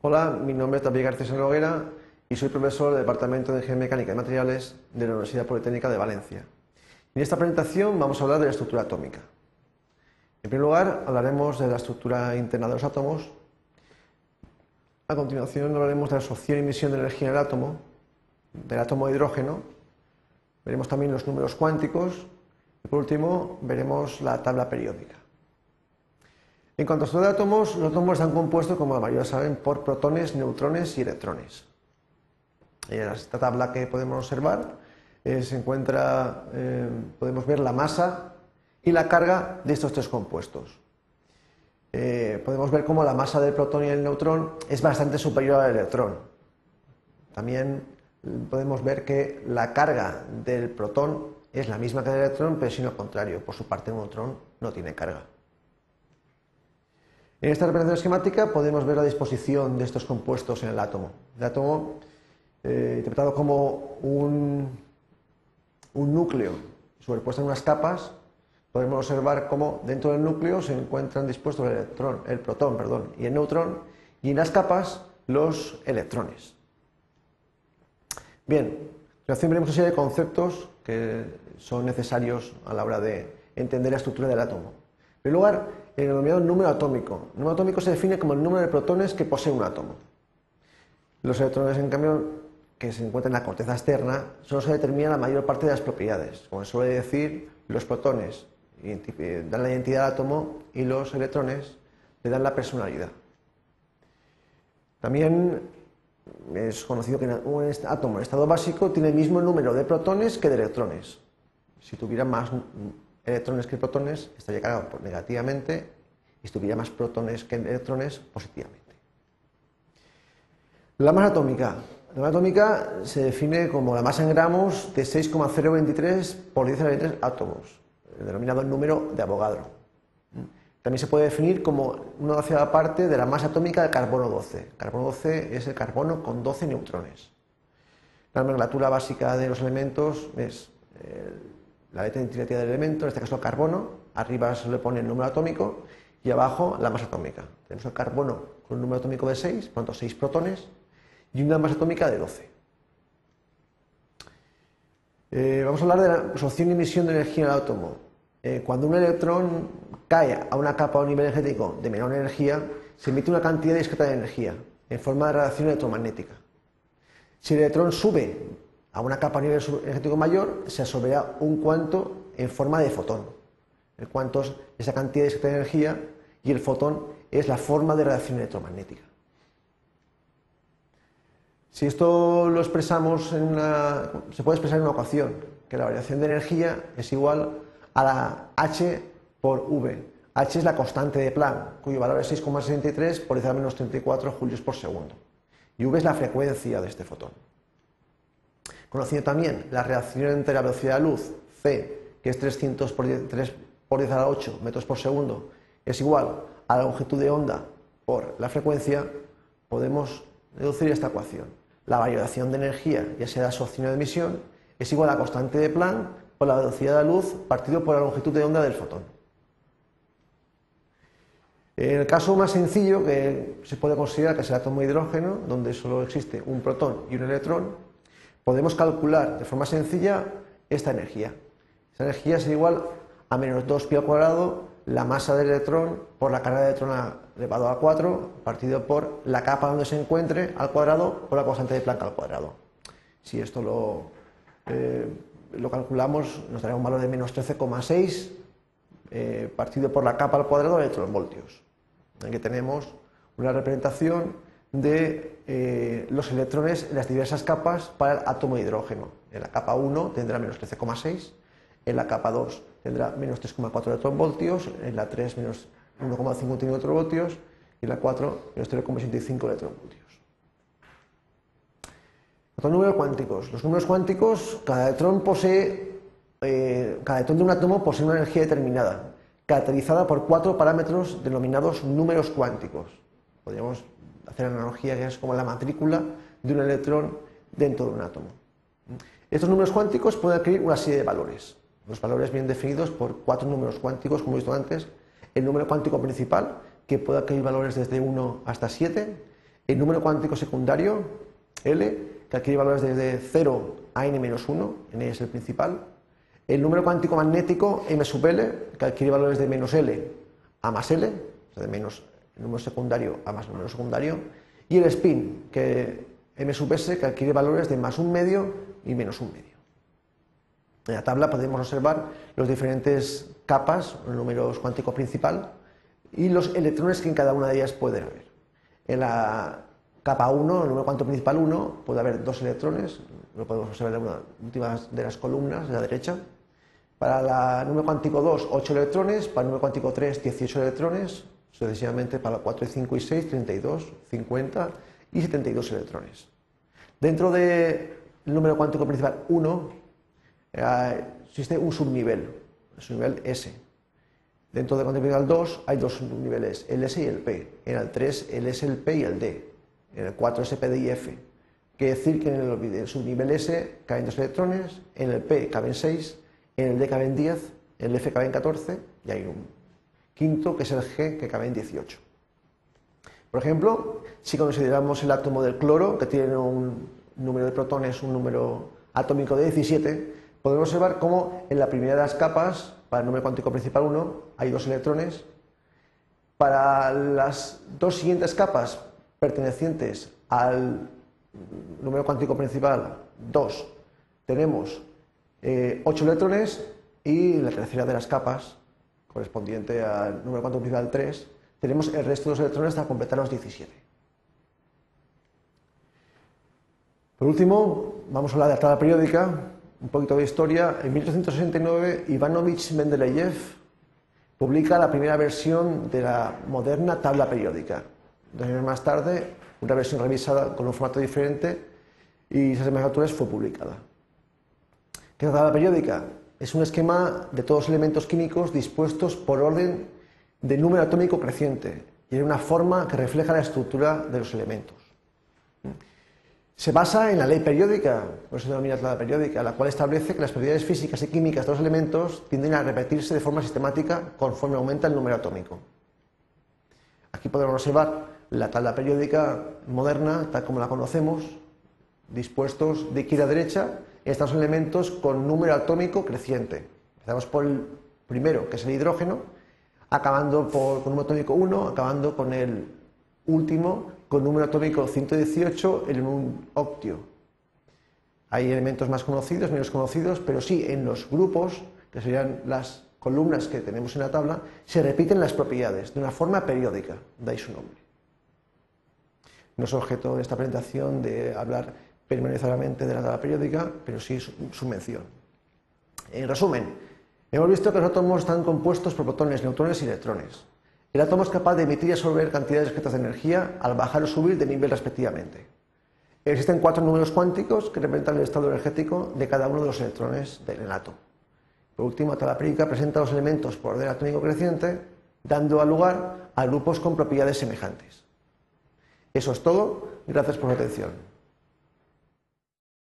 Hola, mi nombre es David García Noguera y soy profesor del Departamento de Ingeniería Mecánica y Materiales de la Universidad Politécnica de Valencia. En esta presentación vamos a hablar de la estructura atómica. En primer lugar, hablaremos de la estructura interna de los átomos. A continuación, hablaremos de la absorción y emisión de energía en el átomo, del átomo de hidrógeno. Veremos también los números cuánticos y, por último, veremos la tabla periódica. En cuanto a estructura de átomos, los átomos están compuestos, como la mayoría saben, por protones, neutrones y electrones. En esta tabla que podemos observar eh, se encuentra, eh, podemos ver la masa y la carga de estos tres compuestos. Eh, podemos ver cómo la masa del protón y el neutrón es bastante superior al electrón. También podemos ver que la carga del protón es la misma que del electrón, pero sin lo contrario, por su parte el neutrón no tiene carga. En esta representación esquemática podemos ver la disposición de estos compuestos en el átomo. El átomo, eh, interpretado como un, núcleo superpuesto en unas capas, podemos observar cómo dentro del núcleo se encuentran dispuestos el, electrón, el protón perdón, y el neutrón, y en las capas los electrones. Bien, continuación veremos una serie de conceptos que son necesarios a la hora de entender la estructura del átomo. En primer lugar, el denominado número atómico. El número atómico se define como el número de protones que posee un átomo. Los electrones, en cambio, que se encuentran en la corteza externa, solo se determina la mayor parte de las propiedades. Como suele decir, los protones dan la identidad al átomo y los electrones le dan la personalidad. También es conocido que un átomo en estado básico tiene el mismo número de protones que de electrones. Si tuviera más electrones que protones, estaría cargado negativamente, y tuviera más protones que electrones, positivamente. La masa atómica. La masa atómica se define como la masa en gramos de 6,023 por 10 a la 23 átomos denominado el número de Avogadro. También se puede definir como una doceava parte de la masa atómica del carbono 12. carbono 12 es el carbono con 12 neutrones. La nomenclatura básica de los elementos es eh, la letra identificativa del elemento, en este caso el carbono, arriba se le pone el número atómico y abajo la masa atómica. Tenemos el carbono con un número atómico de 6, por tanto 6 protones, y una masa atómica de 12. Eh, vamos a hablar de la absorción y emisión de energía en el átomo. Eh, cuando un electrón cae a una capa o nivel energético de menor energía, se emite una cantidad discreta de energía en forma de radiación electromagnética. Si el electrón sube a una capa o nivel energético mayor, se absorberá un cuanto en forma de fotón. El cuanto es esa cantidad de energía y el fotón es la forma de radiación electromagnética. Si esto lo expresamos en una, se puede expresar en una ecuación, que la variación de energía es igual a la h por v. h es la constante de Planck, cuyo valor es 6,63 por 10 a menos 34 julios por segundo. Y v es la frecuencia de este fotón. Conociendo también la reacción entre la velocidad de luz, c, que es 300 por 10, 3 por 10 a la 8 metros por segundo, es igual a la longitud de onda por la frecuencia, podemos deducir esta ecuación. La variación de energía, ya sea de absorción o de emisión, es igual a la constante de Planck por la velocidad de la luz partido por la longitud de onda del fotón. En el caso más sencillo, que se puede considerar que es el átomo de hidrógeno, donde solo existe un protón y un electrón, podemos calcular de forma sencilla esta energía. Esta energía es igual a menos 2 pi al cuadrado la masa del electrón por la carga de electrón elevado a 4 partido por la capa donde se encuentre al cuadrado por la constante de Planck al cuadrado. Si esto lo eh, lo calculamos, nos dará un valor de menos 13,6 eh, partido por la capa al cuadrado de electronvoltios. Aquí tenemos una representación de eh, los electrones en las diversas capas para el átomo de hidrógeno. En la capa 1 tendrá menos 13,6, en la capa 2 tendrá menos 3,4 electronvoltios, en la 3 menos 1,51 electronvoltios y en la 4 menos 0,65 electronvoltios. Los números cuánticos. Los números cuánticos, cada electrón posee, eh, cada electrón de un átomo posee una energía determinada, caracterizada por cuatro parámetros denominados números cuánticos. Podríamos hacer analogía que es como la matrícula de un electrón dentro de un átomo. Estos números cuánticos pueden adquirir una serie de valores. Los valores vienen definidos por cuatro números cuánticos, como he visto antes. El número cuántico principal, que puede adquirir valores desde 1 hasta 7. el número cuántico secundario, L, que adquiere valores desde 0 a n-1, n es el principal, el número cuántico magnético, m sub L, que adquiere valores de menos L a más L, o sea, de menos número secundario a más número secundario, y el spin, que m sub S, que adquiere valores de más un medio y menos un medio. En la tabla podemos observar los diferentes capas, el número cuántico principal, y los electrones que en cada una de ellas puede haber. En la capa 1, el número cuántico principal 1, puede haber dos electrones, lo podemos observar en una última de las columnas de la derecha. Para el número cuántico 2, 8 electrones, para el número cuántico 3, 18 electrones, sucesivamente para 4, 5 y 6, 32, 50 y 72 electrones. Dentro del número cuántico principal 1 eh, existe un subnivel, el subnivel S. Dentro del cuántico principal 2 hay dos subniveles, el S y el P. En el 3 el S, el P y el D. En el 4 S, P, D y F. Quiere decir que en el subnivel S caben dos electrones, en el P caben 6, en el D caben 10, en el F caben 14 y hay un quinto que es el G que cabe en 18. Por ejemplo, si consideramos el átomo del cloro, que tiene un número de protones, un número atómico de 17, podemos observar cómo en la primera de las capas, para el número cuántico principal 1, hay dos electrones. Para las dos siguientes capas pertenecientes al número cuántico principal 2, tenemos eh, 8 electrones y la tercera de las capas, correspondiente al número cuántico principal 3, tenemos el resto de los electrones hasta completar los 17. Por último, vamos a hablar de la tabla periódica, un poquito de historia. En 1869, Ivanovich Mendeleev publica la primera versión de la moderna tabla periódica. Dos años más tarde, una versión revisada con un formato diferente y esas alturas fue publicada. ¿Qué es la tabla periódica? Es un esquema de todos los elementos químicos dispuestos por orden de número atómico creciente y es una forma que refleja la estructura de los elementos. Se basa en la ley periódica, por eso se denomina tabla periódica, la cual establece que las propiedades físicas y químicas de los elementos tienden a repetirse de forma sistemática conforme aumenta el número atómico. Aquí podemos observar la tabla periódica moderna, tal como la conocemos, dispuestos de izquierda a derecha, estos elementos con número atómico creciente. Empezamos por el primero, que es el hidrógeno, acabando por, con número atómico 1, acabando con el último, con número atómico 118 en un octio. Hay elementos más conocidos, menos conocidos, pero sí en los grupos, que serían las columnas que tenemos en la tabla, se repiten las propiedades de una forma periódica, ahí su nombre. No es objeto de esta presentación de hablar permanentemente de la tabla periódica, pero sí su, mención. En resumen, hemos visto que los átomos están compuestos por protones, neutrones y electrones. El átomo es capaz de emitir y absorber cantidades discretas de energía al bajar o subir de nivel respectivamente. Existen cuatro números cuánticos que representan el estado energético de cada uno de los electrones del átomo. Por último, la tabla periódica presenta los elementos por orden atómico creciente, dando lugar a grupos con propiedades semejantes. Eso es todo. Gracias por su atención.